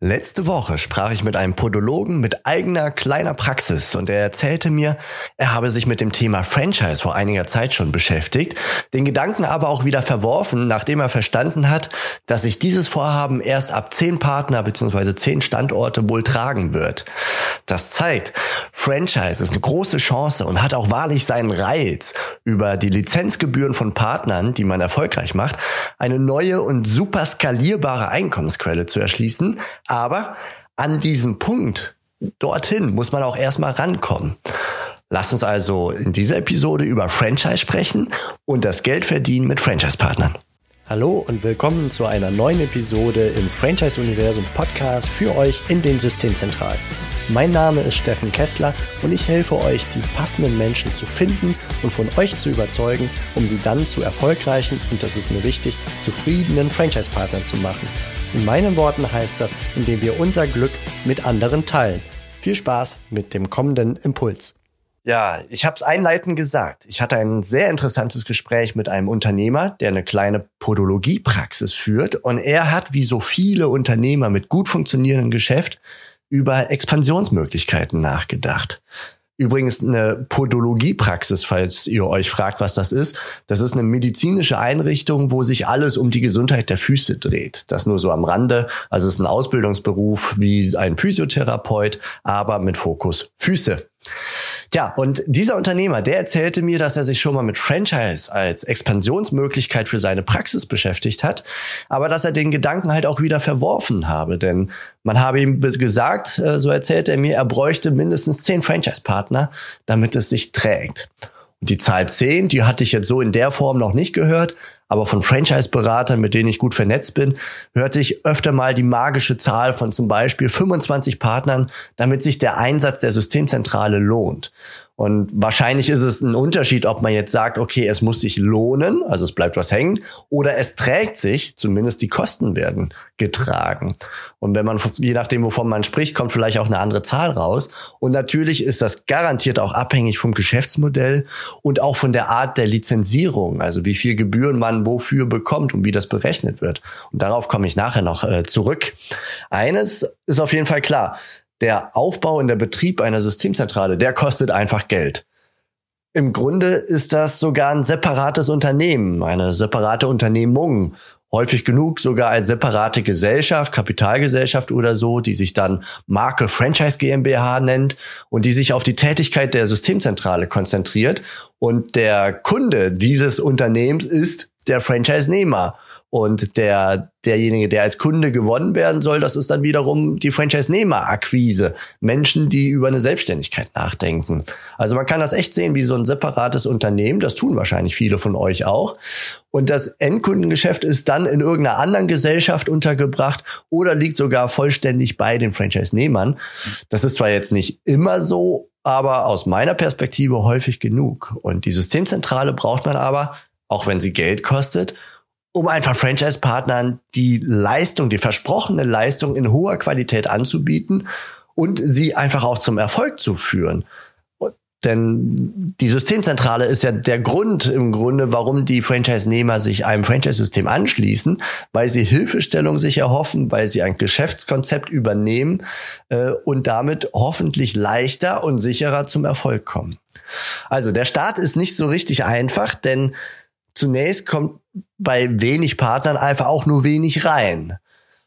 Letzte Woche sprach ich mit einem Podologen mit eigener kleiner Praxis und er erzählte mir, er habe sich mit dem Thema Franchise vor einiger Zeit schon beschäftigt, den Gedanken aber auch wieder verworfen, nachdem er verstanden hat, dass sich dieses Vorhaben erst ab zehn Partner bzw. zehn Standorte wohl tragen wird. Das zeigt, Franchise ist eine große Chance und hat auch wahrlich seinen Reiz, über die Lizenzgebühren von Partnern, die man erfolgreich macht, eine neue und super skalierbare Einkommensquelle zu erschließen, aber an diesem Punkt, dorthin, muss man auch erstmal rankommen. Lass uns also in dieser Episode über Franchise sprechen und das Geld verdienen mit Franchise-Partnern. Hallo und willkommen zu einer neuen Episode im Franchise-Universum Podcast für euch in den Systemzentralen. Mein Name ist Steffen Kessler und ich helfe euch, die passenden Menschen zu finden und von euch zu überzeugen, um sie dann zu erfolgreichen und das ist mir wichtig, zufriedenen Franchise-Partnern zu machen. In meinen Worten heißt das, indem wir unser Glück mit anderen teilen. Viel Spaß mit dem kommenden Impuls. Ja, ich habe es einleitend gesagt. Ich hatte ein sehr interessantes Gespräch mit einem Unternehmer, der eine kleine Podologiepraxis führt. Und er hat, wie so viele Unternehmer mit gut funktionierendem Geschäft, über Expansionsmöglichkeiten nachgedacht. Übrigens eine Podologiepraxis, falls ihr euch fragt, was das ist. Das ist eine medizinische Einrichtung, wo sich alles um die Gesundheit der Füße dreht. Das nur so am Rande. Also es ist ein Ausbildungsberuf wie ein Physiotherapeut, aber mit Fokus Füße. Tja, und dieser Unternehmer, der erzählte mir, dass er sich schon mal mit Franchise als Expansionsmöglichkeit für seine Praxis beschäftigt hat, aber dass er den Gedanken halt auch wieder verworfen habe, denn man habe ihm gesagt, äh, so erzählt er mir, er bräuchte mindestens zehn Franchise-Partner, damit es sich trägt. Die Zahl 10, die hatte ich jetzt so in der Form noch nicht gehört, aber von Franchise-Beratern, mit denen ich gut vernetzt bin, hörte ich öfter mal die magische Zahl von zum Beispiel 25 Partnern, damit sich der Einsatz der Systemzentrale lohnt. Und wahrscheinlich ist es ein Unterschied, ob man jetzt sagt, okay, es muss sich lohnen, also es bleibt was hängen, oder es trägt sich, zumindest die Kosten werden getragen. Und wenn man, je nachdem, wovon man spricht, kommt vielleicht auch eine andere Zahl raus. Und natürlich ist das garantiert auch abhängig vom Geschäftsmodell und auch von der Art der Lizenzierung, also wie viel Gebühren man wofür bekommt und wie das berechnet wird. Und darauf komme ich nachher noch äh, zurück. Eines ist auf jeden Fall klar der Aufbau und der Betrieb einer Systemzentrale, der kostet einfach Geld. Im Grunde ist das sogar ein separates Unternehmen, eine separate Unternehmung. Häufig genug sogar als separate Gesellschaft, Kapitalgesellschaft oder so, die sich dann Marke Franchise GmbH nennt und die sich auf die Tätigkeit der Systemzentrale konzentriert. Und der Kunde dieses Unternehmens ist der Franchise-Nehmer. Und der, derjenige, der als Kunde gewonnen werden soll, das ist dann wiederum die Franchise-Nehmer-Akquise. Menschen, die über eine Selbstständigkeit nachdenken. Also man kann das echt sehen wie so ein separates Unternehmen. Das tun wahrscheinlich viele von euch auch. Und das Endkundengeschäft ist dann in irgendeiner anderen Gesellschaft untergebracht oder liegt sogar vollständig bei den Franchise-Nehmern. Das ist zwar jetzt nicht immer so, aber aus meiner Perspektive häufig genug. Und die Systemzentrale braucht man aber, auch wenn sie Geld kostet, um einfach Franchise-Partnern die Leistung, die versprochene Leistung in hoher Qualität anzubieten und sie einfach auch zum Erfolg zu führen. Denn die Systemzentrale ist ja der Grund im Grunde, warum die Franchise-Nehmer sich einem Franchise-System anschließen, weil sie Hilfestellung sich erhoffen, weil sie ein Geschäftskonzept übernehmen äh, und damit hoffentlich leichter und sicherer zum Erfolg kommen. Also der Start ist nicht so richtig einfach, denn zunächst kommt bei wenig Partnern einfach auch nur wenig rein.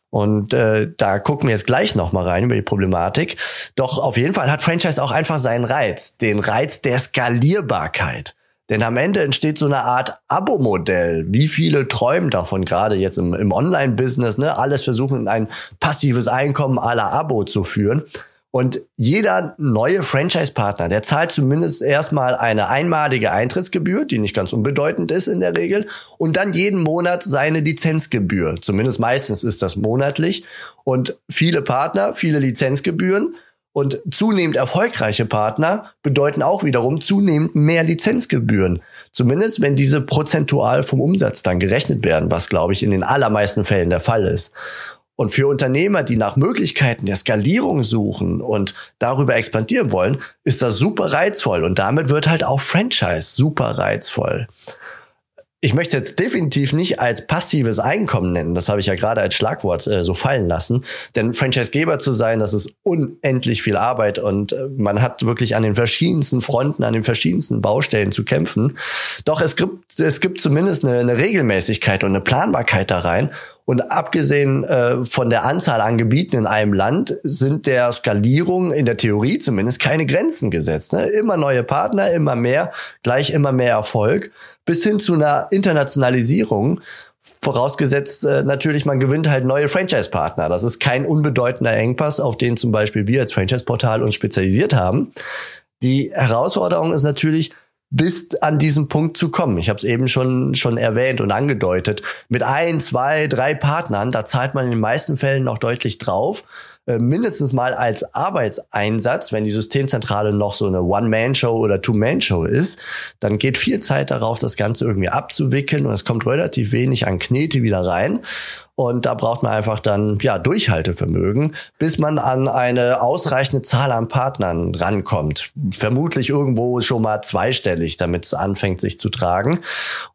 Und äh, da gucken wir jetzt gleich nochmal rein über die Problematik. Doch auf jeden Fall hat Franchise auch einfach seinen Reiz, den Reiz der Skalierbarkeit. Denn am Ende entsteht so eine Art Abo-Modell. Wie viele träumen davon, gerade jetzt im, im Online-Business, ne? Alles versuchen, ein passives Einkommen aller Abo zu führen. Und jeder neue Franchise-Partner, der zahlt zumindest erstmal eine einmalige Eintrittsgebühr, die nicht ganz unbedeutend ist in der Regel, und dann jeden Monat seine Lizenzgebühr. Zumindest meistens ist das monatlich. Und viele Partner, viele Lizenzgebühren und zunehmend erfolgreiche Partner bedeuten auch wiederum zunehmend mehr Lizenzgebühren. Zumindest wenn diese prozentual vom Umsatz dann gerechnet werden, was glaube ich in den allermeisten Fällen der Fall ist. Und für Unternehmer, die nach Möglichkeiten der Skalierung suchen und darüber expandieren wollen, ist das super reizvoll. Und damit wird halt auch Franchise super reizvoll. ich möchte jetzt definitiv nicht als passives Einkommen nennen. Das habe ich ja gerade als Schlagwort äh, so fallen lassen. Denn Franchisegeber zu sein, das ist unendlich viel Arbeit und äh, man hat wirklich an den verschiedensten Fronten, an den verschiedensten Baustellen zu kämpfen. Doch es gibt, es gibt zumindest eine, eine Regelmäßigkeit und eine Planbarkeit da rein. Und abgesehen äh, von der Anzahl an Gebieten in einem Land sind der Skalierung in der Theorie zumindest keine Grenzen gesetzt. Ne? Immer neue Partner, immer mehr, gleich immer mehr Erfolg, bis hin zu einer Internationalisierung. Vorausgesetzt äh, natürlich, man gewinnt halt neue Franchise-Partner. Das ist kein unbedeutender Engpass, auf den zum Beispiel wir als Franchise-Portal uns spezialisiert haben. Die Herausforderung ist natürlich, bis an diesen Punkt zu kommen. Ich habe es eben schon schon erwähnt und angedeutet. Mit ein, zwei, drei Partnern, da zahlt man in den meisten Fällen noch deutlich drauf. Äh, mindestens mal als Arbeitseinsatz, wenn die Systemzentrale noch so eine One-Man-Show oder Two-Man-Show ist, dann geht viel Zeit darauf, das Ganze irgendwie abzuwickeln und es kommt relativ wenig an Knete wieder rein. Und da braucht man einfach dann ja Durchhaltevermögen, bis man an eine ausreichende Zahl an Partnern rankommt. Vermutlich irgendwo schon mal zweistellig, damit es anfängt sich zu tragen.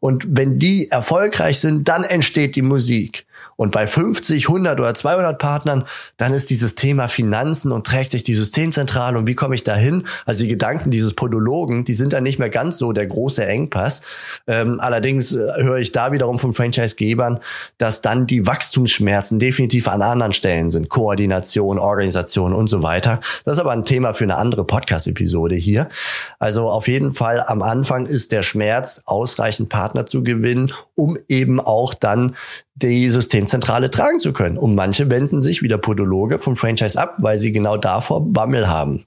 Und wenn die erfolgreich sind, dann entsteht die Musik. Und bei 50, 100 oder 200 Partnern, dann ist dieses Thema Finanzen und trägt sich die Systemzentrale und wie komme ich da hin? Also die Gedanken dieses Podologen, die sind dann nicht mehr ganz so der große Engpass. Ähm, allerdings äh, höre ich da wiederum von Franchisegebern, dass dann die Wachstumsschmerzen definitiv an anderen Stellen sind. Koordination, Organisation und so weiter. Das ist aber ein Thema für eine andere Podcast-Episode hier. Also auf jeden Fall am Anfang ist der Schmerz, ausreichend Partner zu gewinnen, um eben auch dann die Systemzentrale tragen zu können. Und manche wenden sich wie der Podologe vom Franchise ab, weil sie genau davor Bammel haben.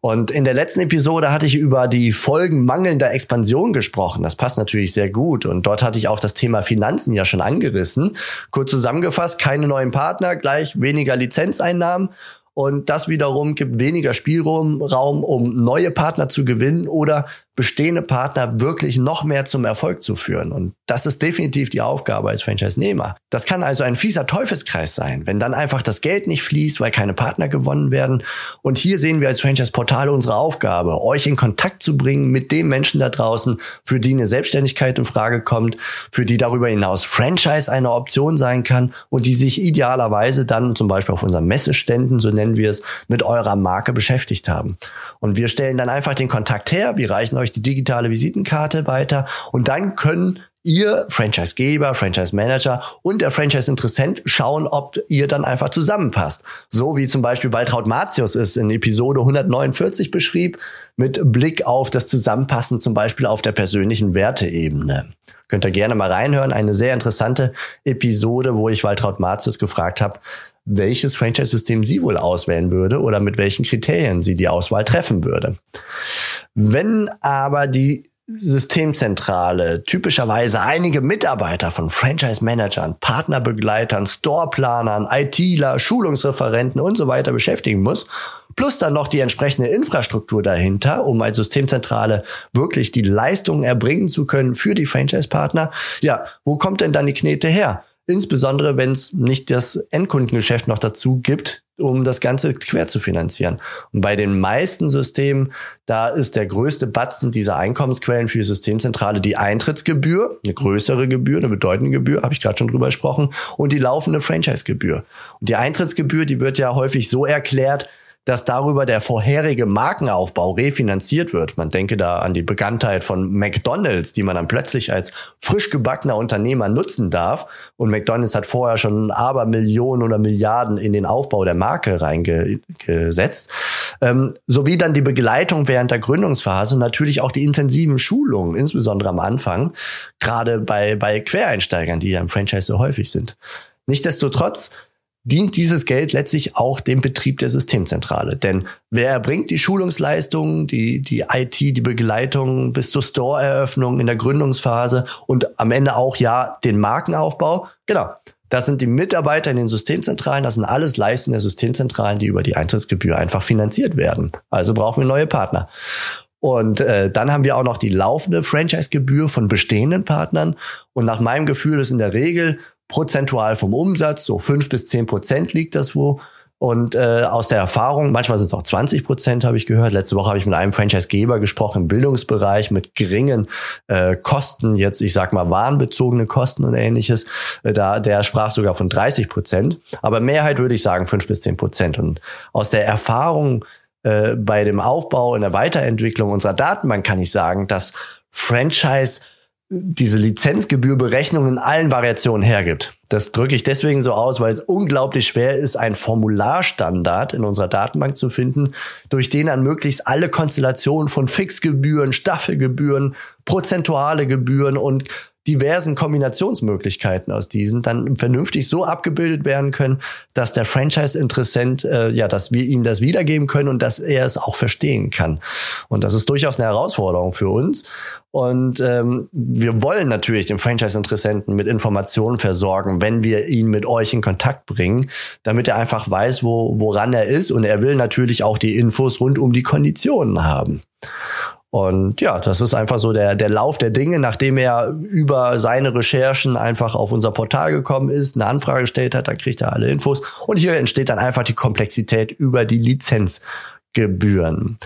Und in der letzten Episode hatte ich über die Folgen mangelnder Expansion gesprochen. Das passt natürlich sehr gut. Und dort hatte ich auch das Thema Finanzen ja schon angerissen. Kurz zusammengefasst, keine neuen Partner, gleich weniger Lizenzeinnahmen und das wiederum gibt weniger Spielraum, Raum, um neue Partner zu gewinnen oder bestehende Partner wirklich noch mehr zum Erfolg zu führen. Und das ist definitiv die Aufgabe als Franchise-Nehmer. Das kann also ein fieser Teufelskreis sein, wenn dann einfach das Geld nicht fließt, weil keine Partner gewonnen werden. Und hier sehen wir als Franchise-Portal unsere Aufgabe, euch in Kontakt zu bringen mit den Menschen da draußen, für die eine Selbstständigkeit in Frage kommt, für die darüber hinaus Franchise eine Option sein kann und die sich idealerweise dann zum Beispiel auf unseren Messeständen, so nennen wir es, mit eurer Marke beschäftigt haben. Und wir stellen dann einfach den Kontakt her, wir reichen euch euch die digitale Visitenkarte weiter und dann können ihr Franchisegeber, Franchise Manager und der Franchise-Interessent schauen, ob ihr dann einfach zusammenpasst. So wie zum Beispiel Waltraud Matius es in Episode 149 beschrieb, mit Blick auf das Zusammenpassen zum Beispiel auf der persönlichen Werteebene. Könnt ihr gerne mal reinhören. Eine sehr interessante Episode, wo ich Waltraud Matius gefragt habe, welches Franchise-System sie wohl auswählen würde oder mit welchen Kriterien sie die Auswahl treffen würde. Wenn aber die Systemzentrale typischerweise einige Mitarbeiter von Franchise-Managern, Partnerbegleitern, Storeplanern, ITler, Schulungsreferenten und so weiter beschäftigen muss, plus dann noch die entsprechende Infrastruktur dahinter, um als Systemzentrale wirklich die Leistungen erbringen zu können für die Franchise-Partner, ja, wo kommt denn dann die Knete her? Insbesondere, wenn es nicht das Endkundengeschäft noch dazu gibt, um das Ganze quer zu finanzieren. Und bei den meisten Systemen, da ist der größte Batzen dieser Einkommensquellen für die Systemzentrale die Eintrittsgebühr, eine größere Gebühr, eine bedeutende Gebühr, habe ich gerade schon drüber gesprochen, und die laufende Franchise-Gebühr. Und die Eintrittsgebühr, die wird ja häufig so erklärt, dass darüber der vorherige Markenaufbau refinanziert wird. Man denke da an die Bekanntheit von McDonald's, die man dann plötzlich als frisch gebackener Unternehmer nutzen darf. Und McDonald's hat vorher schon aber Millionen oder Milliarden in den Aufbau der Marke reingesetzt. Ähm, sowie dann die Begleitung während der Gründungsphase und natürlich auch die intensiven Schulungen, insbesondere am Anfang, gerade bei, bei Quereinsteigern, die ja im Franchise so häufig sind. Nichtsdestotrotz dient dieses Geld letztlich auch dem Betrieb der Systemzentrale. Denn wer erbringt die Schulungsleistungen, die, die IT, die Begleitung bis zur Store-Eröffnung in der Gründungsphase und am Ende auch ja den Markenaufbau? Genau. Das sind die Mitarbeiter in den Systemzentralen, das sind alles Leistungen der Systemzentralen, die über die Eintrittsgebühr einfach finanziert werden. Also brauchen wir neue Partner. Und äh, dann haben wir auch noch die laufende Franchise-Gebühr von bestehenden Partnern. Und nach meinem Gefühl ist in der Regel prozentual vom Umsatz, so fünf bis zehn Prozent liegt das wo. Und äh, aus der Erfahrung, manchmal sind es auch 20 Prozent, habe ich gehört. Letzte Woche habe ich mit einem Franchisegeber gesprochen im Bildungsbereich mit geringen äh, Kosten, jetzt ich sag mal warenbezogene Kosten und ähnliches. Äh, da der sprach sogar von 30 Prozent. Aber Mehrheit würde ich sagen fünf bis zehn Prozent. Und aus der Erfahrung äh, bei dem Aufbau und der Weiterentwicklung unserer Datenbank kann ich sagen, dass Franchise diese Lizenzgebührberechnung in allen Variationen hergibt. Das drücke ich deswegen so aus, weil es unglaublich schwer ist, einen Formularstandard in unserer Datenbank zu finden, durch den dann möglichst alle Konstellationen von Fixgebühren, Staffelgebühren, prozentuale Gebühren und diversen Kombinationsmöglichkeiten aus diesen dann vernünftig so abgebildet werden können, dass der Franchise-Interessent, äh, ja, dass wir ihm das wiedergeben können und dass er es auch verstehen kann. Und das ist durchaus eine Herausforderung für uns. Und ähm, wir wollen natürlich den Franchise-Interessenten mit Informationen versorgen, wenn wir ihn mit euch in Kontakt bringen, damit er einfach weiß, wo, woran er ist. Und er will natürlich auch die Infos rund um die Konditionen haben. Und ja, das ist einfach so der, der Lauf der Dinge, nachdem er über seine Recherchen einfach auf unser Portal gekommen ist, eine Anfrage gestellt hat, dann kriegt er alle Infos. Und hier entsteht dann einfach die Komplexität über die Lizenzgebühren.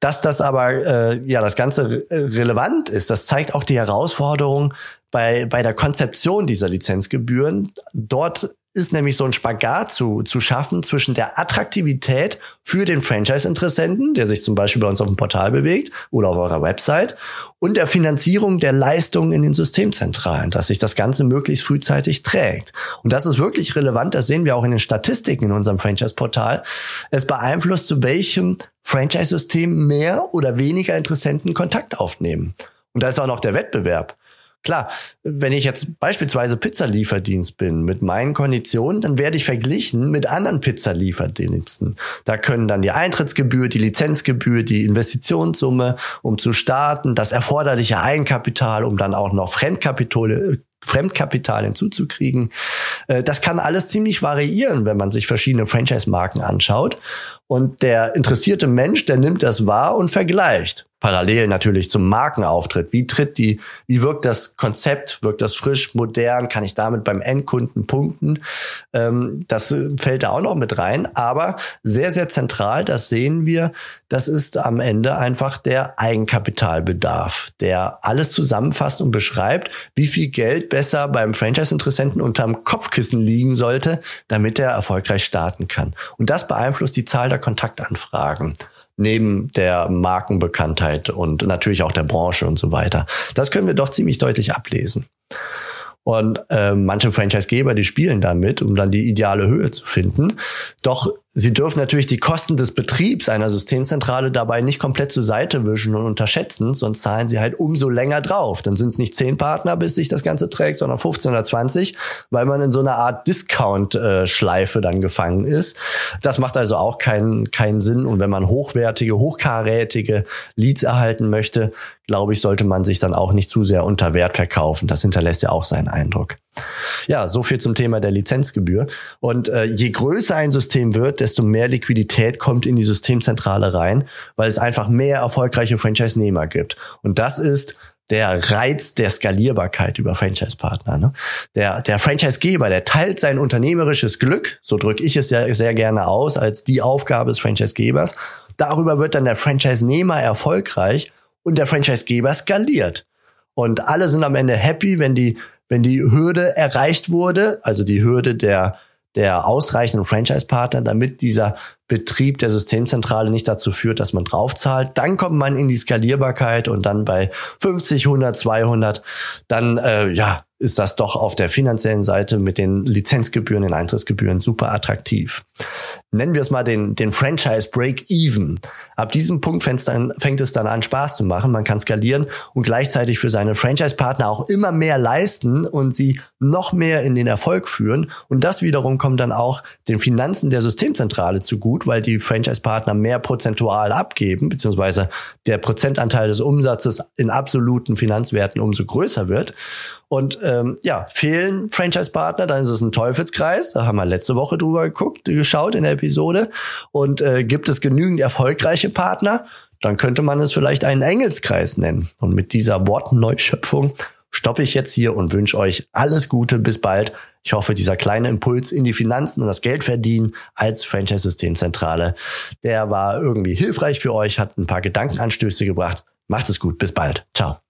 Dass das aber äh, ja das Ganze relevant ist, das zeigt auch die Herausforderung bei, bei der Konzeption dieser Lizenzgebühren. Dort ist nämlich so ein Spagat zu, zu schaffen zwischen der Attraktivität für den Franchise-Interessenten, der sich zum Beispiel bei uns auf dem Portal bewegt oder auf eurer Website, und der Finanzierung der Leistungen in den Systemzentralen, dass sich das Ganze möglichst frühzeitig trägt. Und das ist wirklich relevant, das sehen wir auch in den Statistiken in unserem Franchise-Portal. Es beeinflusst, zu welchem Franchise-System mehr oder weniger Interessenten Kontakt aufnehmen. Und da ist auch noch der Wettbewerb. Klar, wenn ich jetzt beispielsweise Pizzalieferdienst bin mit meinen Konditionen, dann werde ich verglichen mit anderen Pizzalieferdiensten. Da können dann die Eintrittsgebühr, die Lizenzgebühr, die Investitionssumme, um zu starten, das erforderliche Eigenkapital, um dann auch noch Fremdkapital, Fremdkapital hinzuzukriegen. Äh, das kann alles ziemlich variieren, wenn man sich verschiedene Franchise-Marken anschaut. Und der interessierte Mensch, der nimmt das wahr und vergleicht parallel natürlich zum Markenauftritt. Wie tritt die, wie wirkt das Konzept? Wirkt das frisch, modern? Kann ich damit beim Endkunden punkten? Ähm, das fällt da auch noch mit rein. Aber sehr, sehr zentral, das sehen wir, das ist am Ende einfach der Eigenkapitalbedarf, der alles zusammenfasst und beschreibt, wie viel Geld besser beim Franchise-Interessenten unterm Kopfkissen liegen sollte, damit er erfolgreich starten kann. Und das beeinflusst die Zahl der Kontaktanfragen neben der Markenbekanntheit und natürlich auch der Branche und so weiter. Das können wir doch ziemlich deutlich ablesen. Und äh, manche Franchisegeber, die spielen damit, um dann die ideale Höhe zu finden. Doch Sie dürfen natürlich die Kosten des Betriebs einer Systemzentrale dabei nicht komplett zur Seite wischen und unterschätzen, sonst zahlen sie halt umso länger drauf. Dann sind es nicht zehn Partner, bis sich das Ganze trägt, sondern 15 oder 20, weil man in so einer Art Discount-Schleife dann gefangen ist. Das macht also auch keinen, keinen Sinn. Und wenn man hochwertige, hochkarätige Leads erhalten möchte, glaube ich, sollte man sich dann auch nicht zu sehr unter Wert verkaufen. Das hinterlässt ja auch seinen Eindruck. Ja, so viel zum Thema der Lizenzgebühr. Und äh, je größer ein System wird, desto mehr Liquidität kommt in die Systemzentrale rein, weil es einfach mehr erfolgreiche Franchise-Nehmer gibt. Und das ist der Reiz der Skalierbarkeit über Franchise-Partner. Ne? Der, der Franchise-Geber, der teilt sein unternehmerisches Glück, so drücke ich es ja sehr gerne aus, als die Aufgabe des Franchise-Gebers. Darüber wird dann der Franchise-Nehmer erfolgreich und der Franchise-Geber skaliert. Und alle sind am Ende happy, wenn die wenn die Hürde erreicht wurde, also die Hürde der der ausreichenden Franchise-Partner, damit dieser Betrieb der Systemzentrale nicht dazu führt, dass man draufzahlt. Dann kommt man in die Skalierbarkeit und dann bei 50, 100, 200, dann äh, ja ist das doch auf der finanziellen Seite mit den Lizenzgebühren, den Eintrittsgebühren super attraktiv. Nennen wir es mal den, den Franchise Break-Even. Ab diesem Punkt fängt es, dann, fängt es dann an, Spaß zu machen. Man kann skalieren und gleichzeitig für seine Franchise-Partner auch immer mehr leisten und sie noch mehr in den Erfolg führen. Und das wiederum kommt dann auch den Finanzen der Systemzentrale zugute, weil die Franchise-Partner mehr prozentual abgeben, beziehungsweise der Prozentanteil des Umsatzes in absoluten Finanzwerten umso größer wird. Und ähm, ja, fehlen Franchise-Partner, dann ist es ein Teufelskreis. Da haben wir letzte Woche drüber geguckt, geschaut in der Episode. Und äh, gibt es genügend erfolgreiche Partner, dann könnte man es vielleicht einen Engelskreis nennen. Und mit dieser Wortneuschöpfung stoppe ich jetzt hier und wünsche euch alles Gute. Bis bald. Ich hoffe, dieser kleine Impuls in die Finanzen und das Geldverdienen als Franchise-Systemzentrale, der war irgendwie hilfreich für euch, hat ein paar Gedankenanstöße gebracht. Macht es gut. Bis bald. Ciao.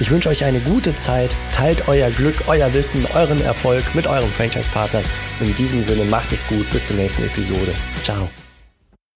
Ich wünsche euch eine gute Zeit, teilt euer Glück, euer Wissen, euren Erfolg mit eurem Franchise-Partner. In diesem Sinne macht es gut, bis zur nächsten Episode. Ciao.